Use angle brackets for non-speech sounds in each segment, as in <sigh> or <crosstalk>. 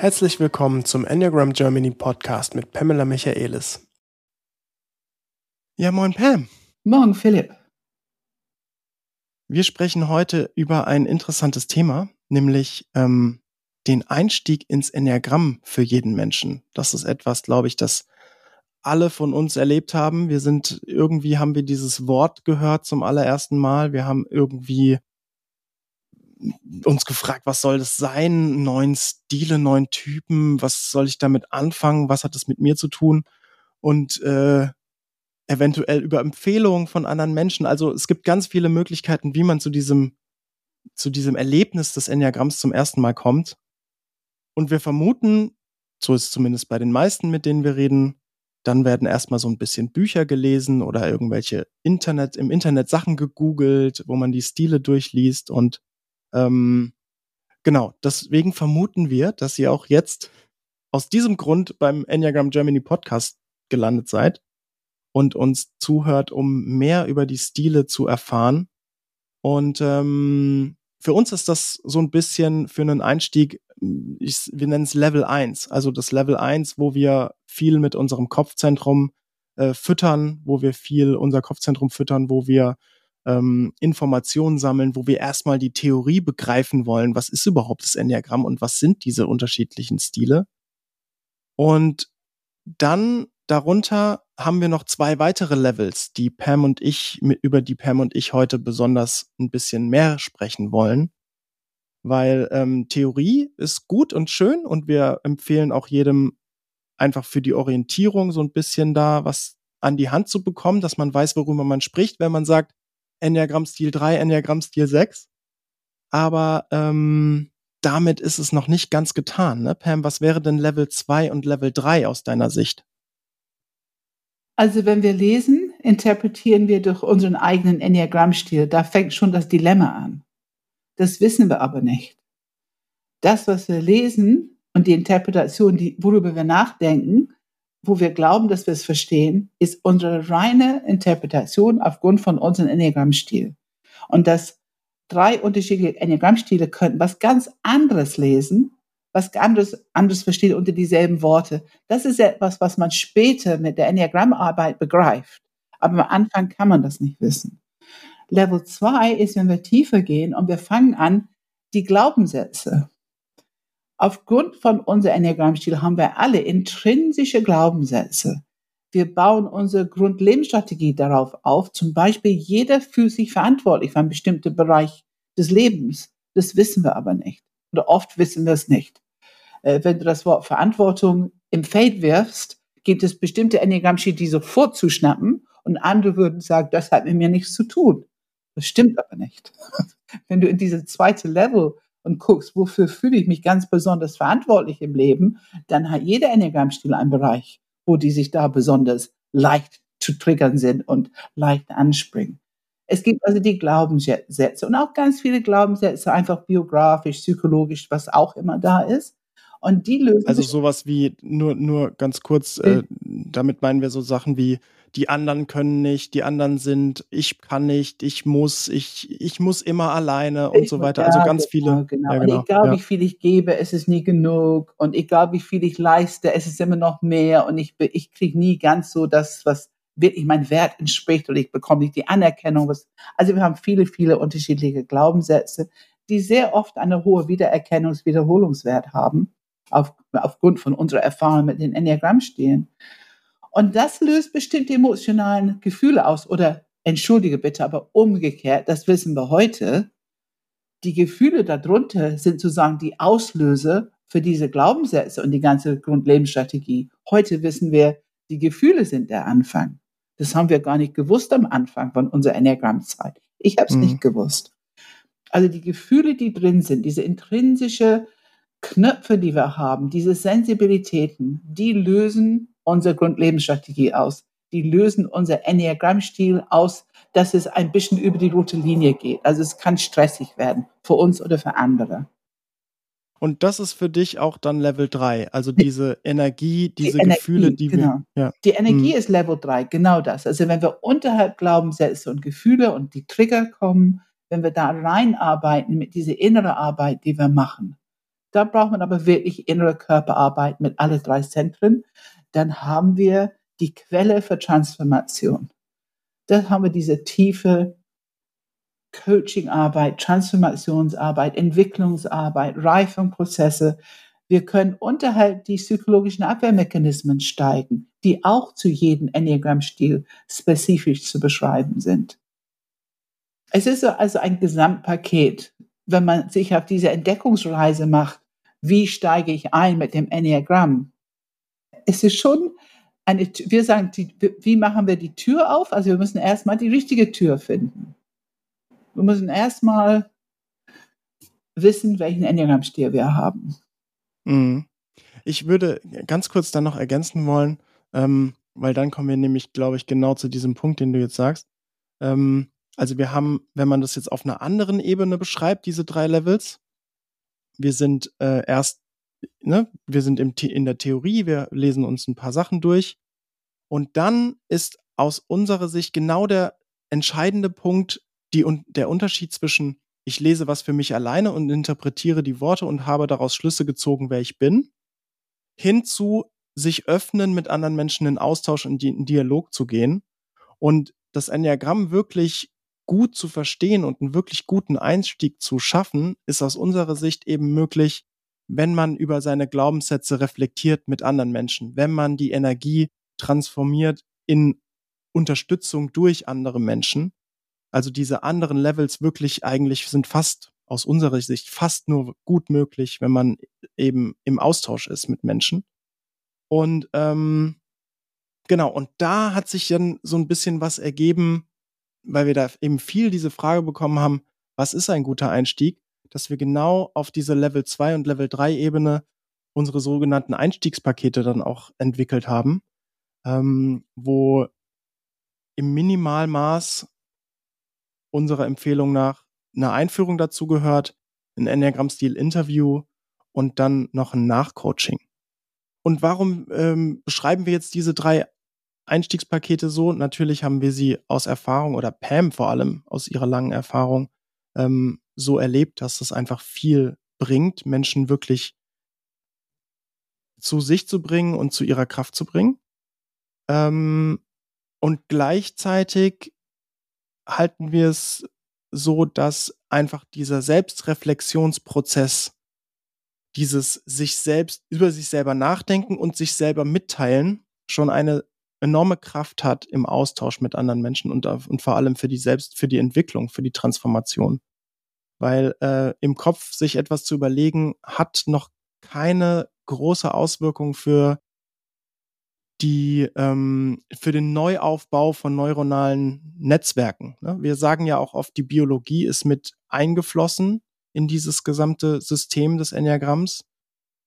Herzlich willkommen zum Enneagram Germany Podcast mit Pamela Michaelis. Ja, moin Pam. Morgen Philipp. Wir sprechen heute über ein interessantes Thema, nämlich ähm, den Einstieg ins Enneagramm für jeden Menschen. Das ist etwas, glaube ich, das alle von uns erlebt haben. Wir sind irgendwie haben wir dieses Wort gehört zum allerersten Mal. Wir haben irgendwie uns gefragt, was soll das sein? Neun Stile, neun Typen, was soll ich damit anfangen? Was hat das mit mir zu tun? Und äh, eventuell über Empfehlungen von anderen Menschen. Also es gibt ganz viele Möglichkeiten, wie man zu diesem, zu diesem Erlebnis des Enneagramms zum ersten Mal kommt. Und wir vermuten, so ist es zumindest bei den meisten, mit denen wir reden, dann werden erstmal so ein bisschen Bücher gelesen oder irgendwelche Internet, im Internet Sachen gegoogelt, wo man die Stile durchliest und ähm, genau, deswegen vermuten wir, dass ihr auch jetzt aus diesem Grund beim Enneagram Germany Podcast gelandet seid und uns zuhört, um mehr über die Stile zu erfahren. Und ähm, für uns ist das so ein bisschen für einen Einstieg, ich, wir nennen es Level 1, also das Level 1, wo wir viel mit unserem Kopfzentrum äh, füttern, wo wir viel unser Kopfzentrum füttern, wo wir ähm, Informationen sammeln, wo wir erstmal die Theorie begreifen wollen, was ist überhaupt das Enneagramm und was sind diese unterschiedlichen Stile. Und dann darunter haben wir noch zwei weitere Levels, die Pam und ich, über die Pam und ich heute besonders ein bisschen mehr sprechen wollen. Weil ähm, Theorie ist gut und schön und wir empfehlen auch jedem einfach für die Orientierung so ein bisschen da was an die Hand zu bekommen, dass man weiß, worüber man spricht, wenn man sagt, Enneagramm Stil 3, Enneagramm Stil 6. Aber ähm, damit ist es noch nicht ganz getan. Ne? Pam, was wäre denn Level 2 und Level 3 aus deiner Sicht? Also wenn wir lesen, interpretieren wir durch unseren eigenen Enneagrammstil. Da fängt schon das Dilemma an. Das wissen wir aber nicht. Das, was wir lesen und die Interpretation, die, worüber wir nachdenken, wo wir glauben, dass wir es verstehen, ist unsere reine Interpretation aufgrund von unserem Enneagrammstil. Und dass drei unterschiedliche Enneagrammstile könnten was ganz anderes lesen, was anderes, anderes verstehen unter dieselben Worte. Das ist etwas, was man später mit der Enneagrammarbeit begreift. Aber am Anfang kann man das nicht wissen. Level 2 ist, wenn wir tiefer gehen und wir fangen an, die Glaubenssätze Aufgrund von unserem Enneagrammstil haben wir alle intrinsische Glaubenssätze. Wir bauen unsere Grundlebensstrategie darauf auf. Zum Beispiel, jeder fühlt sich verantwortlich für einen bestimmten Bereich des Lebens. Das wissen wir aber nicht. Oder oft wissen wir es nicht. Äh, wenn du das Wort Verantwortung im Feld wirfst, gibt es bestimmte Enneagrammstil, die sofort zuschnappen und andere würden sagen, das hat mit mir nichts zu tun. Das stimmt aber nicht. <laughs> Wenn du in diese zweite Level und guckst, wofür fühle ich mich ganz besonders verantwortlich im Leben, dann hat jeder Enneagrammstil einen Bereich, wo die sich da besonders leicht zu triggern sind und leicht anspringen. Es gibt also die Glaubenssätze und auch ganz viele Glaubenssätze, einfach biografisch, psychologisch, was auch immer da ist. Und die lösen. Also sowas wie, nur, nur ganz kurz, äh, damit meinen wir so Sachen wie, die anderen können nicht, die anderen sind, ich kann nicht, ich muss, ich, ich muss immer alleine und ich, so weiter. Also ja, also ganz genau, viele. Genau. Ja, genau. Und egal ja. wie viel ich gebe, es ist nie genug. Und egal wie viel ich leiste, es ist immer noch mehr. Und ich, ich kriege nie ganz so das, was wirklich mein Wert entspricht und ich bekomme nicht die Anerkennung. Was, also wir haben viele, viele unterschiedliche Glaubenssätze, die sehr oft eine hohe Wiedererkennungs-, Wiederholungswert haben, auf, aufgrund von unserer Erfahrung mit den Enneagrammstilen. Und das löst bestimmte emotionalen Gefühle aus. Oder entschuldige bitte, aber umgekehrt, das wissen wir heute. Die Gefühle darunter sind sozusagen die Auslöser für diese Glaubenssätze und die ganze Grundlebensstrategie. Heute wissen wir, die Gefühle sind der Anfang. Das haben wir gar nicht gewusst am Anfang von unserer Enneagrammzeit. Ich habe es mhm. nicht gewusst. Also die Gefühle, die drin sind, diese intrinsische Knöpfe, die wir haben, diese Sensibilitäten, die lösen unsere Grundlebensstrategie aus. Die lösen unser Enneagramm-Stil aus, dass es ein bisschen über die rote Linie geht. Also es kann stressig werden, für uns oder für andere. Und das ist für dich auch dann Level 3, also diese Energie, diese die Gefühle, Energie, die genau. wir. Ja. Die Energie hm. ist Level 3, genau das. Also wenn wir unterhalb Glaubenssätze und Gefühle und die Trigger kommen, wenn wir da reinarbeiten mit dieser inneren Arbeit, die wir machen, Da braucht man aber wirklich innere Körperarbeit mit alle drei Zentren. Dann haben wir die Quelle für Transformation. Dann haben wir diese tiefe Coachingarbeit, Transformationsarbeit, Entwicklungsarbeit, Reifungsprozesse. Wir können unterhalb die psychologischen Abwehrmechanismen steigen, die auch zu jedem Enneagramm-Stil spezifisch zu beschreiben sind. Es ist also ein Gesamtpaket, wenn man sich auf diese Entdeckungsreise macht, wie steige ich ein mit dem Enneagramm? Es ist schon eine, wir sagen, die, wie machen wir die Tür auf? Also wir müssen erstmal die richtige Tür finden. Wir müssen erstmal wissen, welchen Enneagramm-Stil wir haben. Mhm. Ich würde ganz kurz dann noch ergänzen wollen, ähm, weil dann kommen wir nämlich, glaube ich, genau zu diesem Punkt, den du jetzt sagst. Ähm, also wir haben, wenn man das jetzt auf einer anderen Ebene beschreibt, diese drei Levels, wir sind äh, erst, ne, wir sind im, in der Theorie, wir lesen uns ein paar Sachen durch. Und dann ist aus unserer Sicht genau der entscheidende Punkt, die, der Unterschied zwischen ich lese was für mich alleine und interpretiere die Worte und habe daraus Schlüsse gezogen, wer ich bin, hinzu sich öffnen, mit anderen Menschen in Austausch und in Dialog zu gehen und das Enneagramm wirklich gut zu verstehen und einen wirklich guten Einstieg zu schaffen, ist aus unserer Sicht eben möglich, wenn man über seine Glaubenssätze reflektiert mit anderen Menschen, wenn man die Energie transformiert in Unterstützung durch andere Menschen. Also diese anderen Levels wirklich eigentlich sind fast aus unserer Sicht fast nur gut möglich, wenn man eben im Austausch ist mit Menschen. Und ähm, genau, und da hat sich dann so ein bisschen was ergeben, weil wir da eben viel diese Frage bekommen haben, was ist ein guter Einstieg, dass wir genau auf diese Level 2 und Level 3 Ebene unsere sogenannten Einstiegspakete dann auch entwickelt haben, ähm, wo im Minimalmaß unserer Empfehlung nach eine Einführung dazu gehört, ein Enneagramm-Stil-Interview und dann noch ein Nachcoaching. Und warum ähm, beschreiben wir jetzt diese drei Einstiegspakete so. Natürlich haben wir sie aus Erfahrung oder Pam vor allem aus ihrer langen Erfahrung ähm, so erlebt, dass das einfach viel bringt, Menschen wirklich zu sich zu bringen und zu ihrer Kraft zu bringen. Ähm, und gleichzeitig halten wir es so, dass einfach dieser Selbstreflexionsprozess, dieses sich selbst über sich selber nachdenken und sich selber mitteilen, schon eine enorme Kraft hat im Austausch mit anderen Menschen und, und vor allem für die Selbst, für die Entwicklung, für die Transformation. Weil äh, im Kopf sich etwas zu überlegen, hat noch keine große Auswirkung für die ähm, für den Neuaufbau von neuronalen Netzwerken. Ne? Wir sagen ja auch oft, die Biologie ist mit eingeflossen in dieses gesamte System des Enneagramms.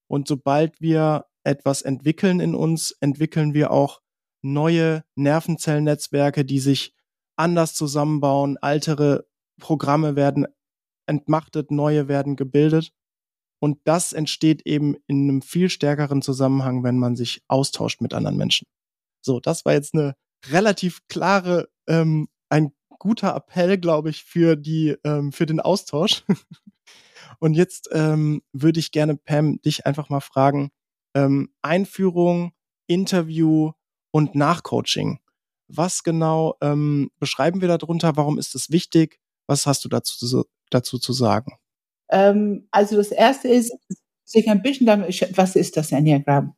Und sobald wir etwas entwickeln in uns, entwickeln wir auch neue Nervenzellnetzwerke, die sich anders zusammenbauen, altere Programme werden entmachtet, neue werden gebildet. Und das entsteht eben in einem viel stärkeren Zusammenhang, wenn man sich austauscht mit anderen Menschen. So, das war jetzt eine relativ klare, ähm, ein guter Appell, glaube ich, für die, ähm, für den Austausch. <laughs> Und jetzt ähm, würde ich gerne, Pam, dich einfach mal fragen, ähm, Einführung, Interview, und Nachcoaching. Was genau ähm, beschreiben wir darunter? Warum ist es wichtig? Was hast du dazu, dazu zu sagen? Ähm, also das erste ist, sich ein bisschen damit, was ist das Enneagramm?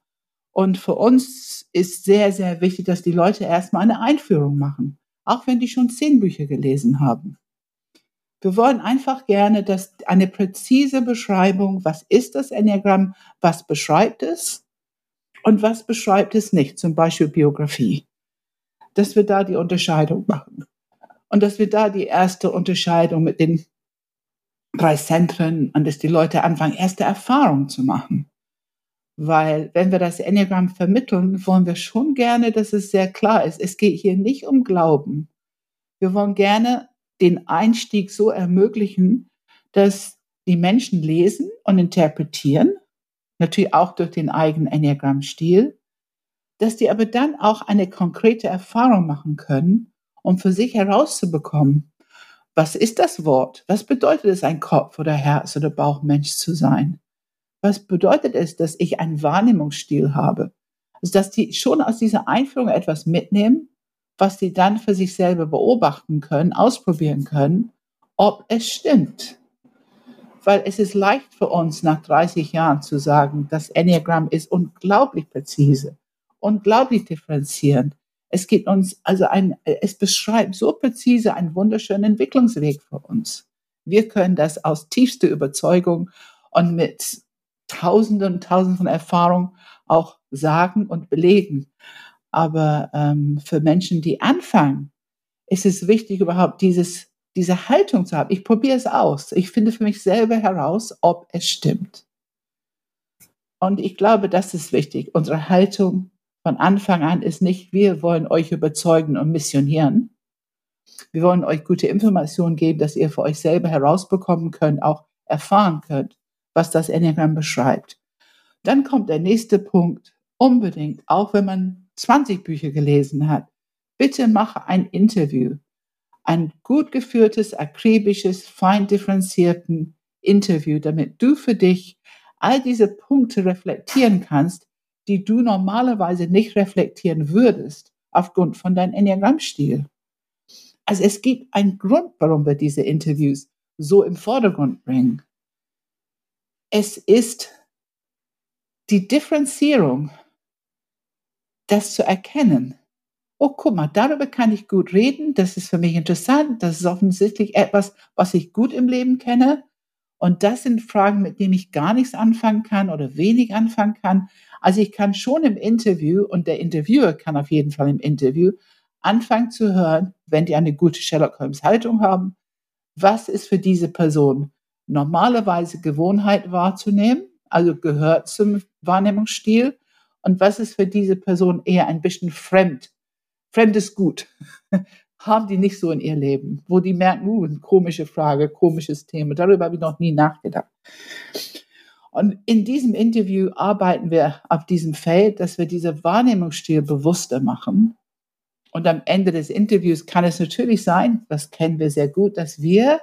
Und für uns ist sehr, sehr wichtig, dass die Leute erstmal eine Einführung machen, auch wenn die schon zehn Bücher gelesen haben. Wir wollen einfach gerne, dass eine präzise Beschreibung, was ist das Enneagramm, was beschreibt es und was beschreibt es nicht, zum Beispiel Biografie. Dass wir da die Unterscheidung machen. Und dass wir da die erste Unterscheidung mit den drei Zentren und dass die Leute anfangen, erste Erfahrungen zu machen. Weil wenn wir das Enneagramm vermitteln, wollen wir schon gerne, dass es sehr klar ist. Es geht hier nicht um Glauben. Wir wollen gerne den Einstieg so ermöglichen, dass die Menschen lesen und interpretieren natürlich auch durch den eigenen Enneagramm-Stil, dass die aber dann auch eine konkrete Erfahrung machen können, um für sich herauszubekommen, was ist das Wort? Was bedeutet es, ein Kopf- oder Herz- oder Bauchmensch zu sein? was bedeutet es, dass ich einen Wahrnehmungsstil habe? Also, dass die schon aus dieser Einführung etwas mitnehmen, was sie dann für sich selber beobachten können, ausprobieren können, ob es stimmt. Weil es ist leicht für uns nach 30 Jahren zu sagen, das Enneagramm ist unglaublich präzise, unglaublich differenzierend. Es gibt uns also ein, es beschreibt so präzise einen wunderschönen Entwicklungsweg für uns. Wir können das aus tiefster Überzeugung und mit Tausenden und Tausenden von Erfahrungen auch sagen und belegen. Aber ähm, für Menschen, die anfangen, ist es wichtig, überhaupt dieses, diese Haltung zu haben. Ich probiere es aus. Ich finde für mich selber heraus, ob es stimmt. Und ich glaube, das ist wichtig. Unsere Haltung von Anfang an ist nicht, wir wollen euch überzeugen und missionieren. Wir wollen euch gute Informationen geben, dass ihr für euch selber herausbekommen könnt, auch erfahren könnt, was das Enneagramm beschreibt. Dann kommt der nächste Punkt, unbedingt, auch wenn man 20 Bücher gelesen hat, bitte mache ein Interview. Ein gut geführtes, akribisches, fein differenzierten Interview, damit du für dich all diese Punkte reflektieren kannst, die du normalerweise nicht reflektieren würdest aufgrund von deinem Enneagrammstil. Also es gibt einen Grund, warum wir diese Interviews so im Vordergrund bringen. Es ist die Differenzierung, das zu erkennen. Oh, guck mal, darüber kann ich gut reden. Das ist für mich interessant. Das ist offensichtlich etwas, was ich gut im Leben kenne. Und das sind Fragen, mit denen ich gar nichts anfangen kann oder wenig anfangen kann. Also ich kann schon im Interview und der Interviewer kann auf jeden Fall im Interview anfangen zu hören, wenn die eine gute Sherlock Holmes Haltung haben, was ist für diese Person normalerweise Gewohnheit wahrzunehmen, also gehört zum Wahrnehmungsstil und was ist für diese Person eher ein bisschen fremd. Fremdes Gut. Haben die nicht so in ihr Leben, wo die merken, uh, komische Frage, komisches Thema. Darüber habe ich noch nie nachgedacht. Und in diesem Interview arbeiten wir auf diesem Feld, dass wir diese Wahrnehmungsstil bewusster machen. Und am Ende des Interviews kann es natürlich sein, das kennen wir sehr gut, dass wir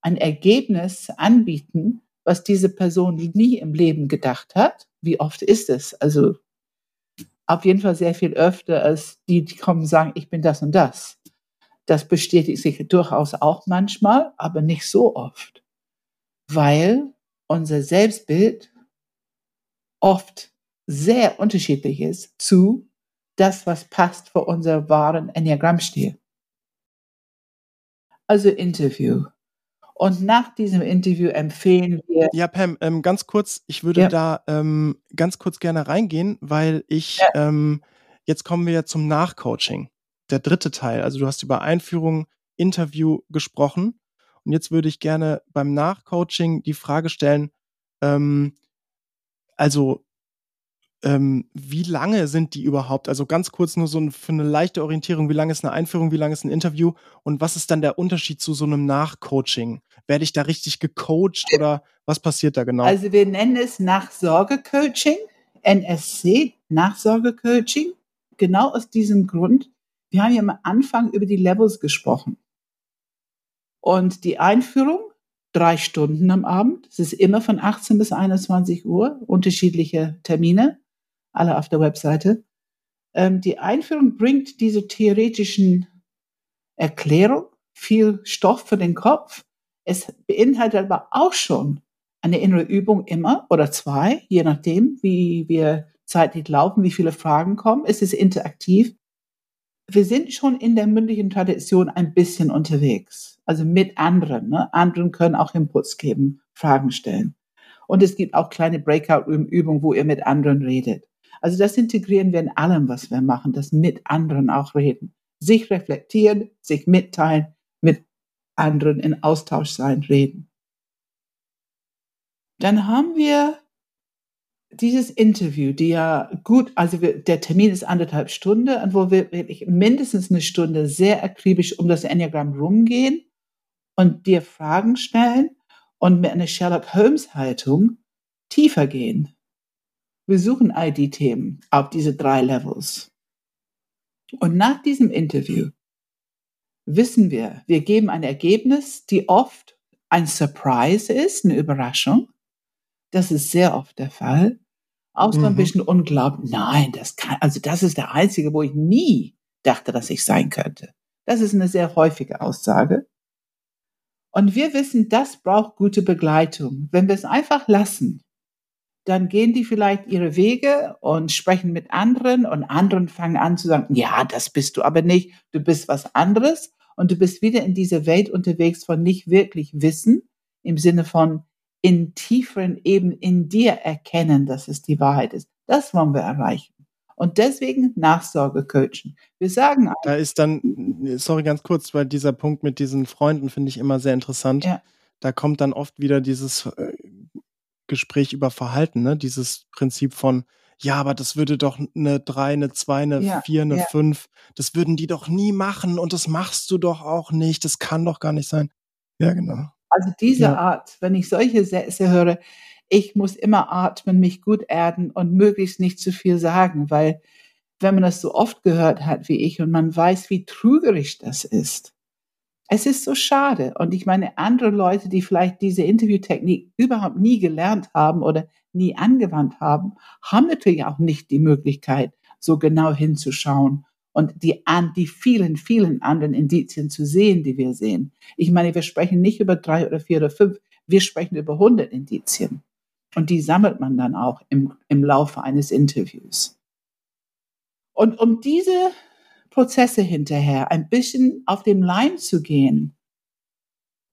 ein Ergebnis anbieten, was diese Person nie im Leben gedacht hat. Wie oft ist es? Also auf jeden Fall sehr viel öfter als die, die kommen und sagen, ich bin das und das. Das bestätigt sich durchaus auch manchmal, aber nicht so oft, weil unser Selbstbild oft sehr unterschiedlich ist zu das, was passt für unser wahren Enneagrammstil. Also Interview. Und nach diesem Interview empfehlen wir. Ja, Pam, ähm, ganz kurz, ich würde ja. da ähm, ganz kurz gerne reingehen, weil ich, ja. ähm, jetzt kommen wir ja zum Nachcoaching. Der dritte Teil. Also du hast über Einführung, Interview gesprochen. Und jetzt würde ich gerne beim Nachcoaching die Frage stellen, ähm, also ähm, wie lange sind die überhaupt? Also ganz kurz nur so ein, für eine leichte Orientierung, wie lange ist eine Einführung, wie lange ist ein Interview und was ist dann der Unterschied zu so einem Nachcoaching? Werde ich da richtig gecoacht oder was passiert da genau? Also wir nennen es Nachsorgecoaching, NSC, Nachsorgecoaching, genau aus diesem Grund. Wir haben ja am Anfang über die Levels gesprochen. Und die Einführung, drei Stunden am Abend. Es ist immer von 18 bis 21 Uhr, unterschiedliche Termine alle auf der Webseite. Ähm, die Einführung bringt diese theoretischen Erklärung, viel Stoff für den Kopf. Es beinhaltet aber auch schon eine innere Übung immer oder zwei, je nachdem, wie wir zeitlich laufen, wie viele Fragen kommen. Es ist interaktiv. Wir sind schon in der mündlichen Tradition ein bisschen unterwegs, also mit anderen. Ne? Anderen können auch Inputs geben, Fragen stellen. Und es gibt auch kleine Breakout-Übungen, wo ihr mit anderen redet. Also das integrieren wir in allem, was wir machen, das mit anderen auch reden. Sich reflektieren, sich mitteilen, mit anderen in Austausch sein, reden. Dann haben wir dieses Interview, die ja gut, also wir, der Termin ist anderthalb Stunden, wo wir wirklich mindestens eine Stunde sehr akribisch um das Enneagramm rumgehen und dir Fragen stellen und mit einer Sherlock Holmes Haltung tiefer gehen. Wir suchen ID-Themen auf diese drei Levels. Und nach diesem Interview wissen wir, wir geben ein Ergebnis, die oft ein Surprise ist, eine Überraschung, Das ist sehr oft der Fall. Auch so ein Mhm. bisschen unglaublich. Nein, das kann, also das ist der einzige, wo ich nie dachte, dass ich sein könnte. Das ist eine sehr häufige Aussage. Und wir wissen, das braucht gute Begleitung. Wenn wir es einfach lassen, dann gehen die vielleicht ihre Wege und sprechen mit anderen und anderen fangen an zu sagen, ja, das bist du aber nicht, du bist was anderes und du bist wieder in dieser Welt unterwegs von nicht wirklich Wissen im Sinne von in tieferen Ebenen in dir erkennen, dass es die Wahrheit ist. Das wollen wir erreichen. Und deswegen Nachsorge coachen. Wir sagen, Da ist dann, sorry ganz kurz, weil dieser Punkt mit diesen Freunden finde ich immer sehr interessant. Ja. Da kommt dann oft wieder dieses äh, Gespräch über Verhalten, ne? Dieses Prinzip von, ja, aber das würde doch eine 3, eine 2, eine Ja, 4, eine ja. 5, das würden die doch nie machen und das machst du doch auch nicht, das kann doch gar nicht sein. Ja, genau. Also diese Ja. Art, wenn ich solche Sätze höre, ich muss immer atmen, mich gut erden und möglichst nicht zu viel sagen, weil wenn man das so oft gehört hat wie ich und man weiß, wie trügerisch das ist, es ist so schade. Und ich meine, andere Leute, die vielleicht diese Interviewtechnik überhaupt nie gelernt haben oder nie angewandt haben, haben natürlich auch nicht die Möglichkeit, so genau hinzuschauen und die, an, die vielen, vielen anderen Indizien zu sehen, die wir sehen. Ich meine, wir sprechen nicht über drei oder vier oder fünf, wir sprechen über 100 Indizien. Und die sammelt man dann auch im, im Laufe eines Interviews. Und um diese Prozesse hinterher ein bisschen auf dem Leim zu gehen,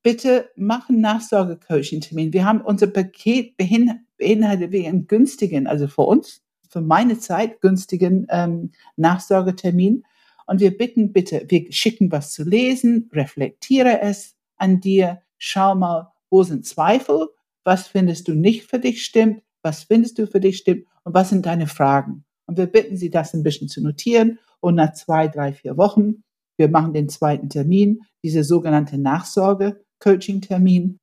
bitte machen Nachsorge-Coaching-Termin. Wir haben unser Paket beinhaltet wir einen günstigen, also für uns, für meine Zeit günstigen ähm, Nachsorgetermin. Und wir bitten bitte, wir schicken was zu lesen, reflektiere es an dir, schau mal, wo sind Zweifel, was findest du nicht für dich stimmt, was findest du für dich stimmt und was sind deine Fragen. Und wir bitten Sie, das ein bisschen zu notieren und nach zwei, drei, vier Wochen, wir machen den zweiten Termin, diese sogenannte Nachsorge-Coaching-Termin.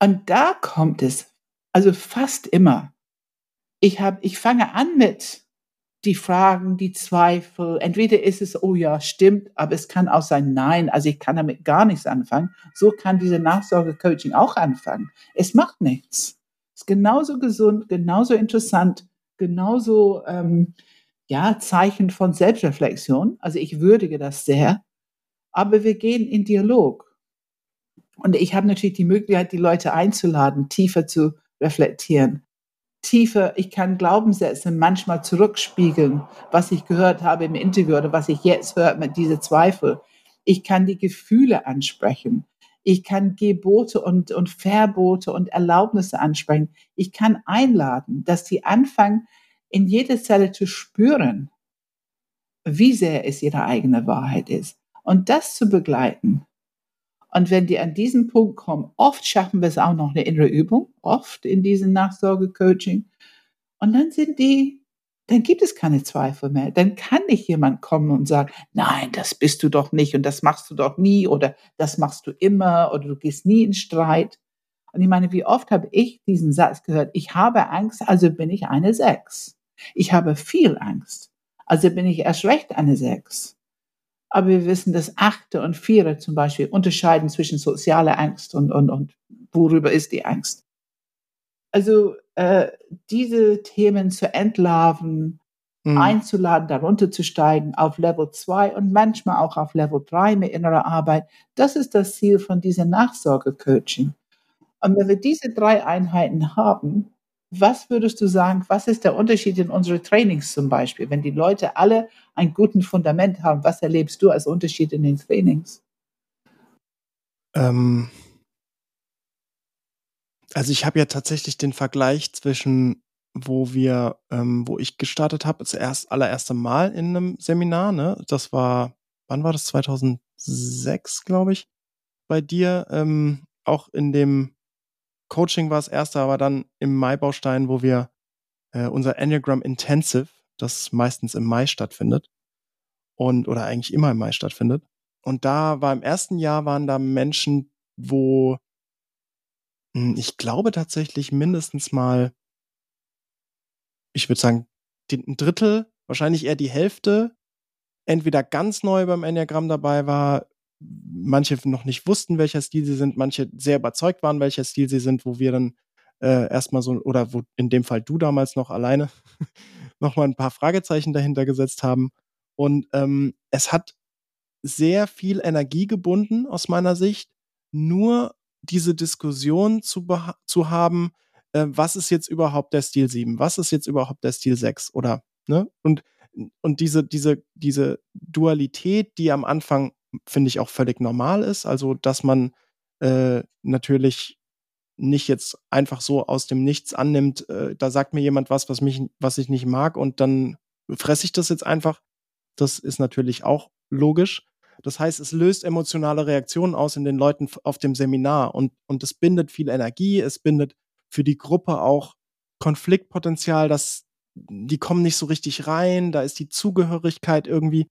Und da kommt es, also fast immer. Ich habe, ich fange an mit die Fragen, die Zweifel. Entweder ist es, oh ja, stimmt, aber es kann auch sein, nein, also ich kann damit gar nichts anfangen. So kann diese Nachsorge-Coaching auch anfangen. Es macht nichts. Es ist genauso gesund, genauso interessant, genauso, ähm, ja, Zeichen von Selbstreflexion. Also ich würdige das sehr. Aber wir gehen in Dialog. Und ich habe natürlich die Möglichkeit, die Leute einzuladen, tiefer zu reflektieren. Tiefer, ich kann Glaubenssätze manchmal zurückspiegeln, was ich gehört habe im Interview oder was ich jetzt höre mit diese Zweifel. Ich kann die Gefühle ansprechen. Ich kann Gebote und, und Verbote und Erlaubnisse ansprechen. Ich kann einladen, dass die anfangen, in jeder Zelle zu spüren, wie sehr es ihre eigene Wahrheit ist. Und das zu begleiten. Und wenn die an diesen Punkt kommen, oft schaffen wir es auch noch eine innere Übung, oft in diesem Nachsorge-Coaching. Und dann sind die, dann gibt es keine Zweifel mehr. Dann kann nicht jemand kommen und sagen, nein, das bist du doch nicht und das machst du doch nie oder das machst du immer oder du gehst nie in Streit. Und ich meine, wie oft habe ich diesen Satz gehört, ich habe Angst, also bin ich eine Sechs. Ich habe viel Angst, also bin ich erst recht eine Sechs. Aber wir wissen, dass Achte und Viere zum Beispiel unterscheiden zwischen sozialer Angst und, und, und worüber ist die Angst. Also äh, diese Themen zu entlarven, Mhm. einzuladen, darunter zu steigen auf Level 2 und manchmal auch auf Level 3 mit innerer Arbeit, das ist das Ziel von dieser Nachsorge-Coaching. Und wenn wir diese drei Einheiten haben, was würdest du sagen, was ist der Unterschied in unseren Trainings zum Beispiel? Wenn die Leute alle ein gutes Fundament haben, was erlebst du als Unterschied in den Trainings? Ähm, also ich habe ja tatsächlich den Vergleich zwischen, wo wir, ähm, wo ich gestartet habe, das erst allererste Mal in einem Seminar, ne? Das war, wann war das? 2006, glaube ich, bei dir. Ähm, auch in dem Coaching war es erste, aber dann im Mai-Baustein, wo wir äh, unser Enneagram Intensive, das meistens im Mai stattfindet und oder eigentlich immer im Mai stattfindet. Und da war im ersten Jahr waren da Menschen, wo hm, ich glaube tatsächlich mindestens mal, ich würde sagen, ein Drittel, wahrscheinlich eher die Hälfte, entweder ganz neu beim Enneagramm dabei war, manche noch nicht wussten, welcher Stil sie sind, manche sehr überzeugt waren, welcher Stil sie sind, wo wir dann äh, erstmal so, oder wo in dem Fall du damals noch alleine, <laughs> nochmal ein paar Fragezeichen dahinter gesetzt haben. Und ähm, es hat sehr viel Energie gebunden aus meiner Sicht, nur diese Diskussion zu, zu haben, äh, was ist jetzt überhaupt der Stil 7, was ist jetzt überhaupt der Stil 6 oder, ne? Und, und diese, diese, diese Dualität, die am Anfang, finde ich, auch völlig normal ist, also dass man äh, natürlich nicht jetzt einfach so aus dem Nichts annimmt, äh, da sagt mir jemand was, was mich, was ich nicht mag und dann fresse ich das jetzt einfach. Das ist natürlich auch logisch. Das heißt, es löst emotionale Reaktionen aus in den Leuten auf dem Seminar und, und es bindet viel Energie, es bindet für die Gruppe auch Konfliktpotenzial, dass die kommen nicht so richtig rein, da ist die Zugehörigkeit irgendwie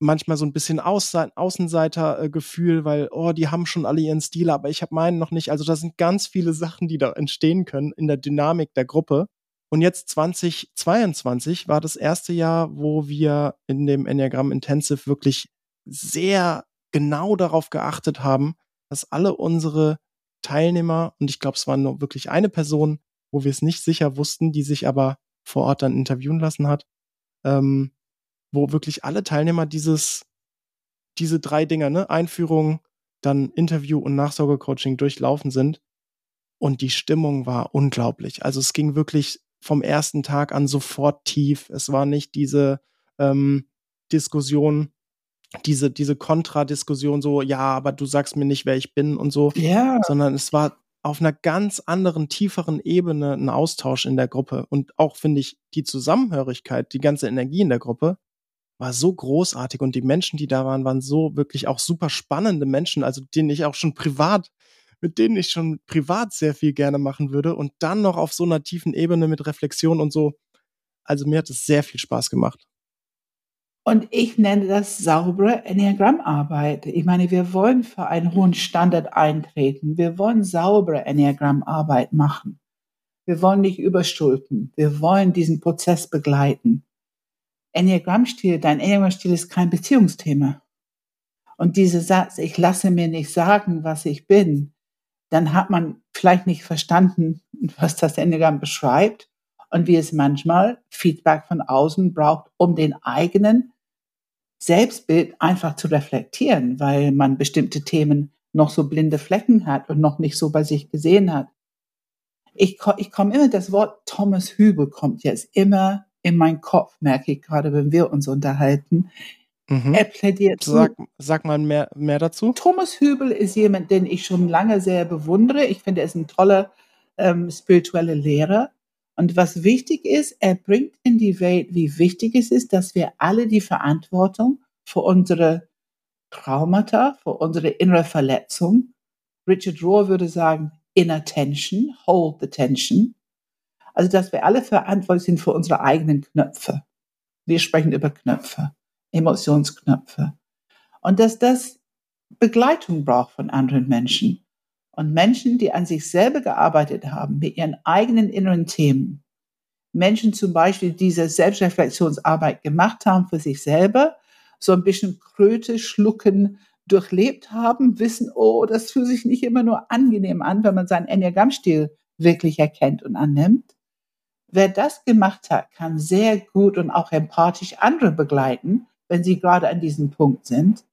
manchmal so ein bisschen Außenseitergefühl, weil, oh, die haben schon alle ihren Stil, aber ich habe meinen noch nicht. Also da sind ganz viele Sachen, die da entstehen können in der Dynamik der Gruppe. Und jetzt 2022 war das erste Jahr, wo wir in dem Enneagram Intensive wirklich sehr genau darauf geachtet haben, dass alle unsere Teilnehmer, und ich glaube, es war nur wirklich eine Person, wo wir es nicht sicher wussten, die sich aber vor Ort dann interviewen lassen hat, ähm, wo wirklich alle Teilnehmer dieses, diese drei Dinger, ne, Einführung, dann Interview und Nachsorgecoaching durchlaufen sind. Und die Stimmung war unglaublich. Also es ging wirklich vom ersten Tag an sofort tief. Es war nicht diese ähm, Diskussion, diese, diese Kontradiskussion, so, ja, aber du sagst mir nicht, wer ich bin und so, ja. sondern es war auf einer ganz anderen, tieferen Ebene ein Austausch in der Gruppe. Und auch, finde ich, die Zusammenhörigkeit, die ganze Energie in der Gruppe war so großartig und die Menschen, die da waren, waren so wirklich auch super spannende Menschen, also denen ich auch schon privat, mit denen ich schon privat sehr viel gerne machen würde und dann noch auf so einer tiefen Ebene mit Reflexion und so. Also mir hat es sehr viel Spaß gemacht. Und ich nenne das saubere Enneagrammarbeit. Ich meine, wir wollen für einen hohen Standard eintreten. Wir wollen saubere Enneagrammarbeit machen. Wir wollen nicht überstülpen. Wir wollen diesen Prozess begleiten. Enneagrammstil, dein Enneagrammstil ist kein Beziehungsthema. Und dieser Satz, ich lasse mir nicht sagen, was ich bin, dann hat man vielleicht nicht verstanden, was das Enneagramm beschreibt und wie es manchmal Feedback von außen braucht, um den eigenen Selbstbild einfach zu reflektieren, weil man bestimmte Themen noch so blinde Flecken hat und noch nicht so bei sich gesehen hat. Ich, ich komme immer, das Wort Thomas Hübel kommt jetzt immer in meinen Kopf, merke ich gerade, wenn wir uns unterhalten. Mhm. Er plädiert. Sag, sag mal mehr, mehr dazu. Thomas Hübel ist jemand, den ich schon lange sehr bewundere. Ich finde, er ist ein toller ähm, spiritueller Lehrer. Und was wichtig ist, er bringt in die Welt, wie wichtig es ist, dass wir alle die Verantwortung für unsere Traumata, für unsere innere Verletzung, Richard Rohr würde sagen, inner tension, hold the tension. Also, dass wir alle verantwortlich sind für unsere eigenen Knöpfe. Wir sprechen über Knöpfe, Emotionsknöpfe. Und dass das Begleitung braucht von anderen Menschen. Und Menschen, die an sich selber gearbeitet haben, mit ihren eigenen inneren Themen, Menschen zum Beispiel, die diese Selbstreflexionsarbeit gemacht haben für sich selber, so ein bisschen Kröte schlucken, durchlebt haben, wissen, oh, das fühlt sich nicht immer nur angenehm an, wenn man seinen Enneagrammstil wirklich erkennt und annimmt. Wer das gemacht hat, kann sehr gut und auch empathisch andere begleiten, wenn sie gerade an diesem Punkt sind.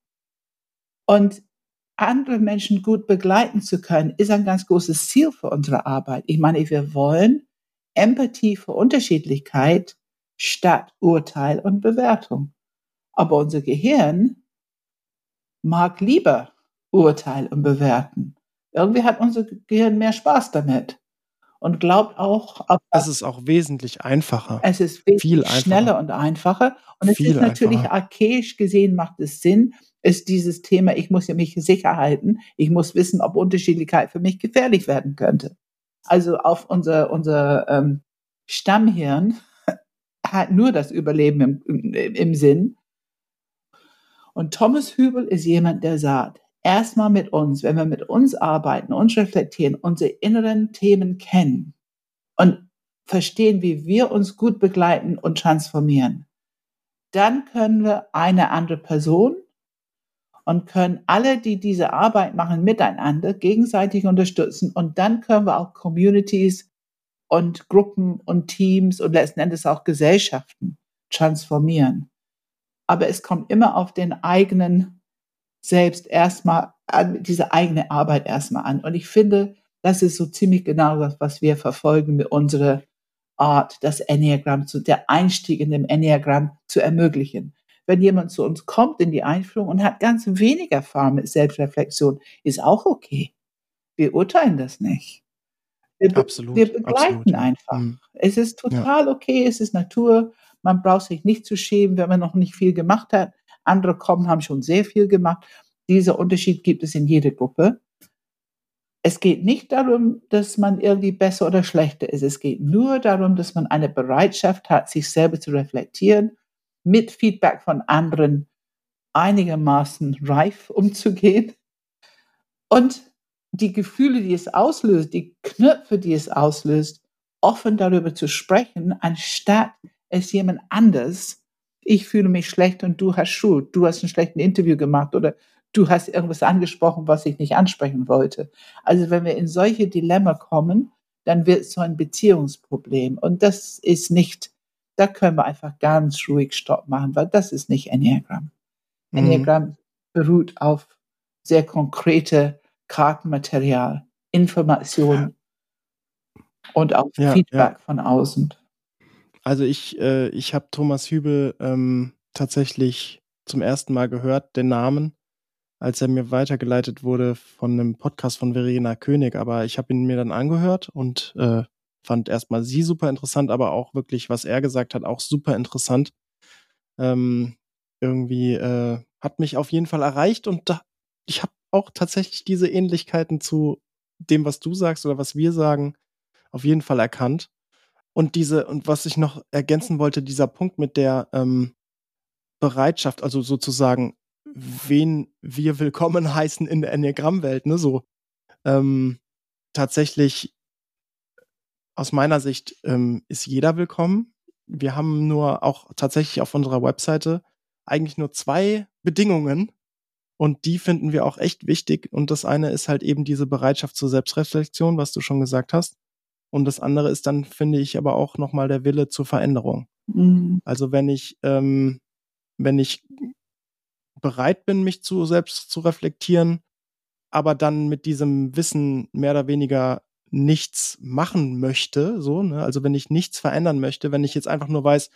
Und andere Menschen gut begleiten zu können, ist ein ganz großes Ziel für unsere Arbeit. Ich meine, wir wollen Empathie für Unterschiedlichkeit statt Urteil und Bewertung. Aber unser Gehirn mag lieber Urteil und bewerten. Irgendwie hat unser Gehirn mehr Spaß damit und glaubt auch. Es ist auch wesentlich einfacher. Es ist viel schneller und einfacher. Und es ist natürlich einfacher. archaisch gesehen macht es Sinn, ist dieses Thema, ich muss ja mich sicher halten, ich muss wissen, ob Unterschiedlichkeit für mich gefährlich werden könnte. Also auf unser, unser ähm, Stammhirn <laughs> hat nur das Überleben im, im, im Sinn. Und Thomas Hübel ist jemand, der sagt, erstmal mit uns, wenn wir mit uns arbeiten, uns reflektieren, unsere inneren Themen kennen und verstehen, wie wir uns gut begleiten und transformieren, dann können wir eine andere Person und können alle, die diese Arbeit machen, miteinander gegenseitig unterstützen. Und dann können wir auch Communities und Gruppen und Teams und letzten Endes auch Gesellschaften transformieren. Aber es kommt immer auf den eigenen selbst erstmal an, diese eigene Arbeit erstmal an. Und ich finde, das ist so ziemlich genau das, was wir verfolgen mit unserer Art, das Enneagramm zu, der Einstieg in dem Enneagramm zu ermöglichen. Wenn jemand zu uns kommt in die Einführung und hat ganz wenig Erfahrung mit Selbstreflexion, ist auch okay. Wir urteilen das nicht. Wir, absolut, wir begleiten absolut. einfach. Mhm. Es ist total ja. okay, es ist Natur. Man braucht sich nicht zu schämen, wenn man noch nicht viel gemacht hat. Andere kommen, haben schon sehr viel gemacht. Dieser Unterschied gibt es in jeder Gruppe. Es geht nicht darum, dass man irgendwie besser oder schlechter ist. Es geht nur darum, dass man eine Bereitschaft hat, sich selber zu reflektieren, mit Feedback von anderen einigermaßen reif umzugehen und die Gefühle, die es auslöst, die Knöpfe, die es auslöst, offen darüber zu sprechen, anstatt es jemand anders, ich fühle mich schlecht und du hast Schuld, du hast ein schlechtes Interview gemacht oder du hast irgendwas angesprochen, was ich nicht ansprechen wollte. Also wenn wir in solche Dilemma kommen, dann wird es so ein Beziehungsproblem. Und das ist nicht, da können wir einfach ganz ruhig Stopp machen, weil das ist nicht Enneagramm. Mhm. Enneagramm beruht auf sehr konkrete Kartenmaterial, Informationen und auch ja, Feedback ja. von außen. Also ich, äh, ich habe Thomas Hübel ähm, tatsächlich zum ersten Mal gehört, den Namen als er mir weitergeleitet wurde von einem Podcast von Verena König. Aber ich habe ihn mir dann angehört und äh, fand erstmal sie super interessant, aber auch wirklich, was er gesagt hat, auch super interessant. Ähm, irgendwie äh, hat mich auf jeden Fall erreicht und da, ich habe auch tatsächlich diese Ähnlichkeiten zu dem, was du sagst oder was wir sagen, auf jeden Fall erkannt. Und diese, und was ich noch ergänzen wollte, dieser Punkt mit der ähm, Bereitschaft, also sozusagen wen wir willkommen <laughs> heißen in der Enneagrammwelt, ne? So ähm, tatsächlich aus meiner Sicht ähm, ist jeder willkommen. Wir haben nur auch tatsächlich auf unserer Webseite eigentlich nur zwei Bedingungen und die finden wir auch echt wichtig. Und das eine ist halt eben diese Bereitschaft zur Selbstreflexion, was du schon gesagt hast. Und das andere ist dann, finde ich, aber auch nochmal der Wille zur Veränderung. Mhm. Also wenn ich, ähm, wenn ich bereit bin, mich zu selbst zu reflektieren, aber dann mit diesem Wissen mehr oder weniger nichts machen möchte, so, ne? Also wenn ich nichts verändern möchte, wenn ich jetzt einfach nur weiß,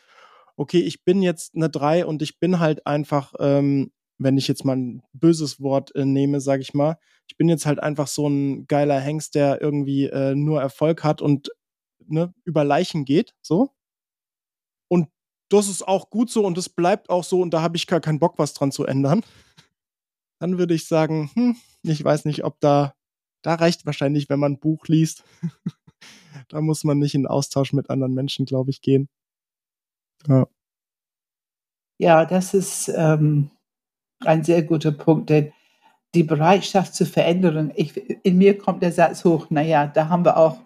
okay, ich bin jetzt eine 3 und ich bin halt einfach, ähm, wenn ich jetzt mal ein böses Wort äh, nehme, sage ich mal, ich bin jetzt halt einfach so ein geiler Hengst, der irgendwie äh, nur Erfolg hat und ne, über Leichen geht, so. Und das ist auch gut so und es bleibt auch so und da habe ich gar keinen Bock, was dran zu ändern. Dann würde ich sagen, hm, ich weiß nicht, ob da, da reicht wahrscheinlich, wenn man ein Buch liest. <laughs> da muss man nicht in Austausch mit anderen Menschen, glaube ich, gehen. Ja. Ja, das ist ähm, ein sehr guter Punkt, denn die Bereitschaft zur Veränderung, ich, in mir kommt der Satz hoch, naja, da haben wir auch,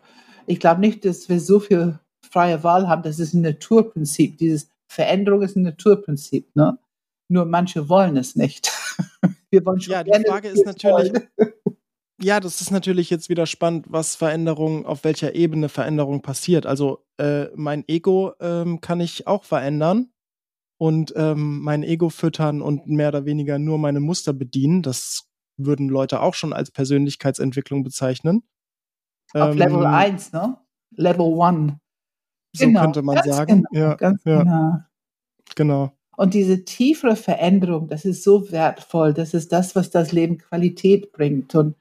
ich glaube nicht, dass wir so viel freie Wahl haben, das ist ein Naturprinzip, dieses Veränderung ist ein Naturprinzip, ne? Nur manche wollen es nicht. <laughs> Wir wollen schon ja, die Frage ist natürlich, ja, das ist natürlich jetzt wieder spannend, was Veränderung, auf welcher Ebene Veränderung passiert. Also äh, mein Ego ähm, kann ich auch verändern und ähm, mein Ego füttern und mehr oder weniger nur meine Muster bedienen. Das würden Leute auch schon als Persönlichkeitsentwicklung bezeichnen. Auf ähm, Level 1, ne? Level 1. So genau, könnte man sagen. Genau, ja, ganz ja. genau. Genau. Und diese tiefere Veränderung, das ist so wertvoll. Das ist das, was das Leben Qualität bringt und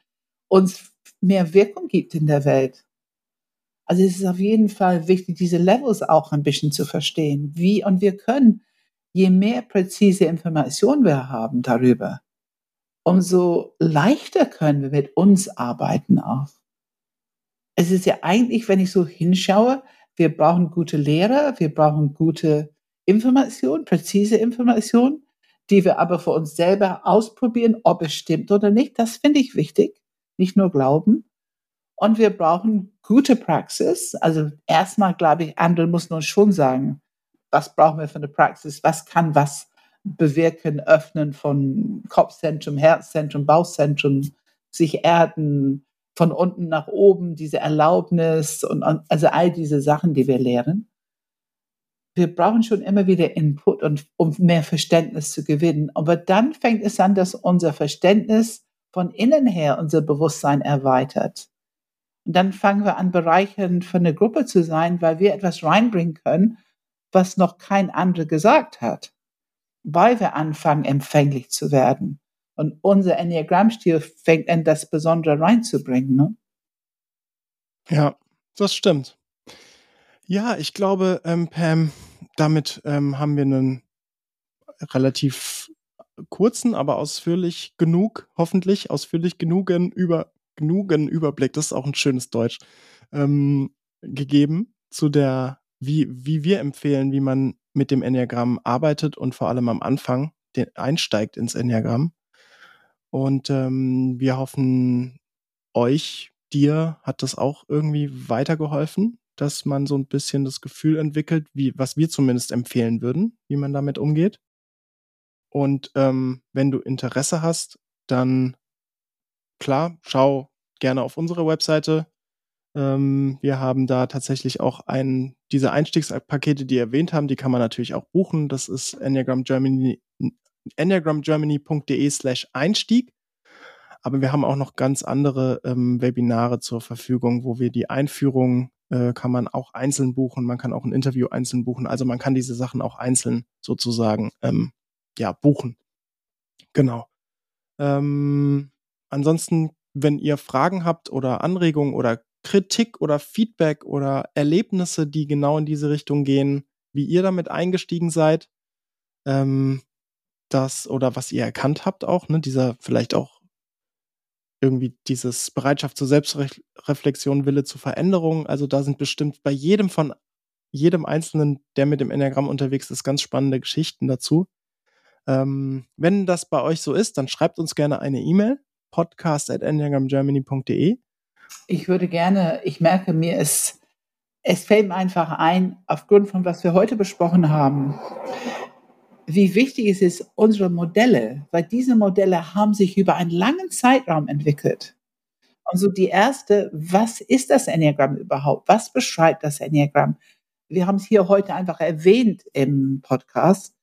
uns mehr Wirkung gibt in der Welt. Also es ist auf jeden Fall wichtig, diese Levels auch ein bisschen zu verstehen. Wie und wir können, je mehr präzise Informationen wir haben darüber, umso leichter können wir mit uns arbeiten auch. Es ist ja eigentlich, wenn ich so hinschaue, wir brauchen gute Lehrer, wir brauchen gute Information, präzise Information, die wir aber für uns selber ausprobieren, ob es stimmt oder nicht. Das finde ich wichtig, nicht nur glauben. Und wir brauchen gute Praxis. Also erstmal glaube ich, Andel muss uns schon sagen, was brauchen wir für eine Praxis, was kann was bewirken, öffnen von Kopfzentrum, Herzzentrum, Bauchzentrum, sich erden, von unten nach oben, diese Erlaubnis und also all diese Sachen, die wir lernen. Wir brauchen schon immer wieder Input und um mehr Verständnis zu gewinnen. Aber dann fängt es an, dass unser Verständnis von innen her unser Bewusstsein erweitert. Und dann fangen wir an, bereichernd für eine Gruppe zu sein, weil wir etwas reinbringen können, was noch kein anderer gesagt hat. Weil wir anfangen, empfänglich zu werden. Und unser Enneagrammstil fängt an, das Besondere reinzubringen. Ne? Ja, das stimmt. Ja, ich glaube, ähm, Pam, damit ähm, haben wir einen relativ kurzen, aber ausführlich genug, hoffentlich ausführlich genugen über genugen Überblick, das ist auch ein schönes Deutsch, ähm, gegeben zu der, wie, wie wir empfehlen, wie man mit dem Enneagramm arbeitet und vor allem am Anfang den, einsteigt ins Enneagramm. Und ähm, wir hoffen, euch, dir hat das auch irgendwie weitergeholfen, dass man so ein bisschen das Gefühl entwickelt, wie, was wir zumindest empfehlen würden, wie man damit umgeht. Und ähm, wenn du Interesse hast, dann klar, schau gerne auf unsere Webseite. Ähm, wir haben da tatsächlich auch ein, diese Einstiegspakete, die erwähnt haben, die kann man natürlich auch buchen. Das ist Enneagram Germany, enneagramgermany.de slash Einstieg. Aber wir haben auch noch ganz andere ähm, Webinare zur Verfügung, wo wir die Einführung äh, kann man auch einzeln buchen, man kann auch ein Interview einzeln buchen. Also man kann diese Sachen auch einzeln sozusagen ähm, ja buchen. Genau. Ähm, ansonsten, wenn ihr Fragen habt oder Anregungen oder Kritik oder Feedback oder Erlebnisse, die genau in diese Richtung gehen, wie ihr damit eingestiegen seid, ähm, das oder was ihr erkannt habt auch, ne, dieser vielleicht auch irgendwie dieses Bereitschaft zur Selbstreflexion, Wille zur Veränderung. Also da sind bestimmt bei jedem von jedem Einzelnen, der mit dem Enneagramm unterwegs ist, ganz spannende Geschichten dazu. Ähm, wenn das bei euch so ist, dann schreibt uns gerne eine E-Mail, podcast at enneagramgermany.de. Ich würde gerne, ich merke mir, es, es fällt mir einfach ein, aufgrund von was wir heute besprochen haben, wie wichtig es ist, unsere Modelle, weil diese Modelle haben sich über einen langen Zeitraum entwickelt. Also die erste, was ist das Enneagramm überhaupt? Was beschreibt das Enneagramm? Wir haben es hier heute einfach erwähnt im Podcast,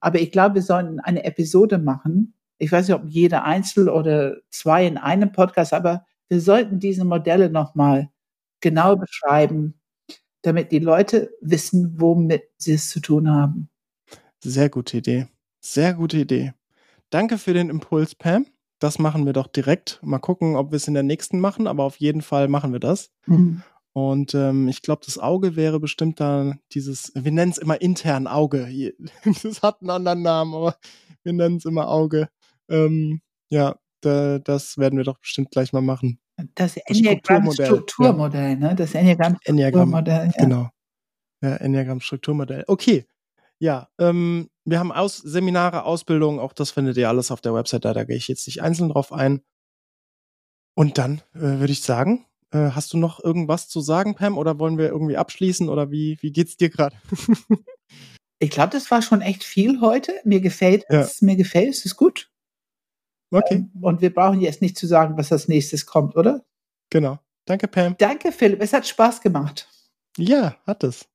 aber ich glaube, wir sollten eine Episode machen. Ich weiß nicht, ob jeder einzeln oder zwei in einem Podcast, aber wir sollten diese Modelle nochmal genau beschreiben, damit die Leute wissen, womit sie es zu tun haben. Sehr gute Idee. Sehr gute Idee. Danke für den Impuls, Pam. Das machen wir doch direkt. Mal gucken, ob wir es in der nächsten machen, aber auf jeden Fall machen wir das. Mhm. Und ähm, ich glaube, das Auge wäre bestimmt da dieses, wir nennen es immer intern Auge. <laughs> Das hat einen anderen Namen, aber wir nennen es immer Auge. Ähm, ja, da, das werden wir doch bestimmt gleich mal machen. Das Enneagramm-Strukturmodell, ne? Das Enneagramm-Strukturmodell. Enneagramm, ja. Genau. Ja, Enneagramm-Strukturmodell. Okay. Ja, ähm, wir haben Aus Seminare, Ausbildungen, auch das findet ihr alles auf der Website, da, da gehe ich jetzt nicht einzeln drauf ein. Und dann äh, würde ich sagen, äh, hast du noch irgendwas zu sagen, Pam, oder wollen wir irgendwie abschließen oder wie, wie geht's dir gerade? <laughs> ich glaube, das war schon echt viel heute. Mir gefällt es, ja. mir gefällt es, ist gut. Okay. Ähm, und wir brauchen jetzt nicht zu sagen, was als nächstes kommt, oder? Genau. Danke, Pam. Danke, Philipp. Es hat Spaß gemacht. Ja, hat es.